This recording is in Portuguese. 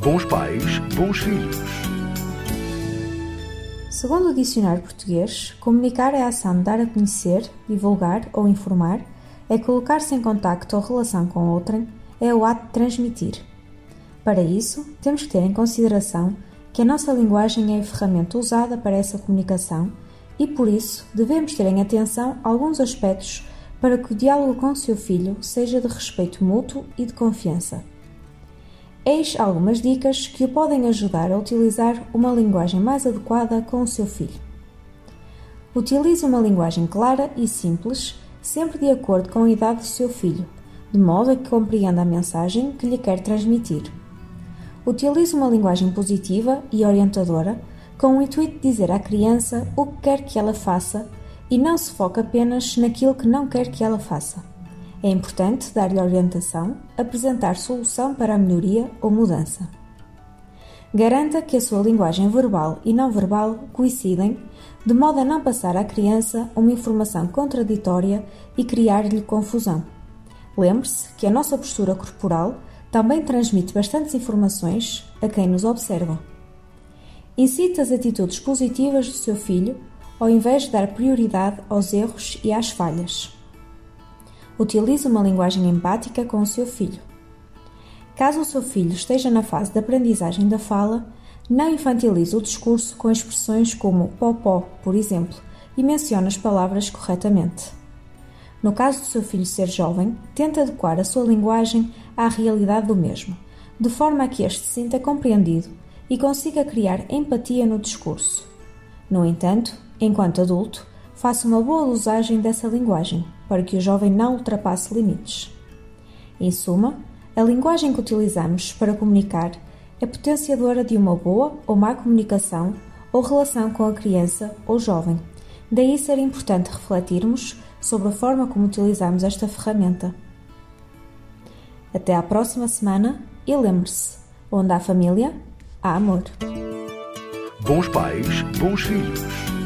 Bons pais, bons filhos. Segundo o dicionário português, comunicar é a ação de dar a conhecer, divulgar ou informar, é colocar-se em contacto ou relação com outrem, é o ato de transmitir. Para isso, temos que ter em consideração que a nossa linguagem é a ferramenta usada para essa comunicação e, por isso, devemos ter em atenção alguns aspectos para que o diálogo com o seu filho seja de respeito mútuo e de confiança. Eis algumas dicas que o podem ajudar a utilizar uma linguagem mais adequada com o seu filho. Utilize uma linguagem clara e simples, sempre de acordo com a idade do seu filho, de modo a que compreenda a mensagem que lhe quer transmitir. Utilize uma linguagem positiva e orientadora, com o intuito de dizer à criança o que quer que ela faça e não se foque apenas naquilo que não quer que ela faça. É importante dar-lhe orientação, apresentar solução para a melhoria ou mudança. Garanta que a sua linguagem verbal e não verbal coincidem, de modo a não passar à criança uma informação contraditória e criar-lhe confusão. Lembre-se que a nossa postura corporal também transmite bastantes informações a quem nos observa. Incite as atitudes positivas do seu filho, ao invés de dar prioridade aos erros e às falhas. Utilize uma linguagem empática com o seu filho. Caso o seu filho esteja na fase de aprendizagem da fala, não infantilize o discurso com expressões como popó, por exemplo, e mencione as palavras corretamente. No caso do seu filho ser jovem, tente adequar a sua linguagem à realidade do mesmo, de forma a que este se sinta compreendido e consiga criar empatia no discurso. No entanto, enquanto adulto, faça uma boa usagem dessa linguagem para que o jovem não ultrapasse limites. Em suma, a linguagem que utilizamos para comunicar é potenciadora de uma boa ou má comunicação ou relação com a criança ou jovem. Daí ser importante refletirmos sobre a forma como utilizamos esta ferramenta. Até à próxima semana e lembre-se: onde há família, há amor. Bons pais, bons filhos.